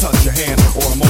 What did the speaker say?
touch your hand or I'm.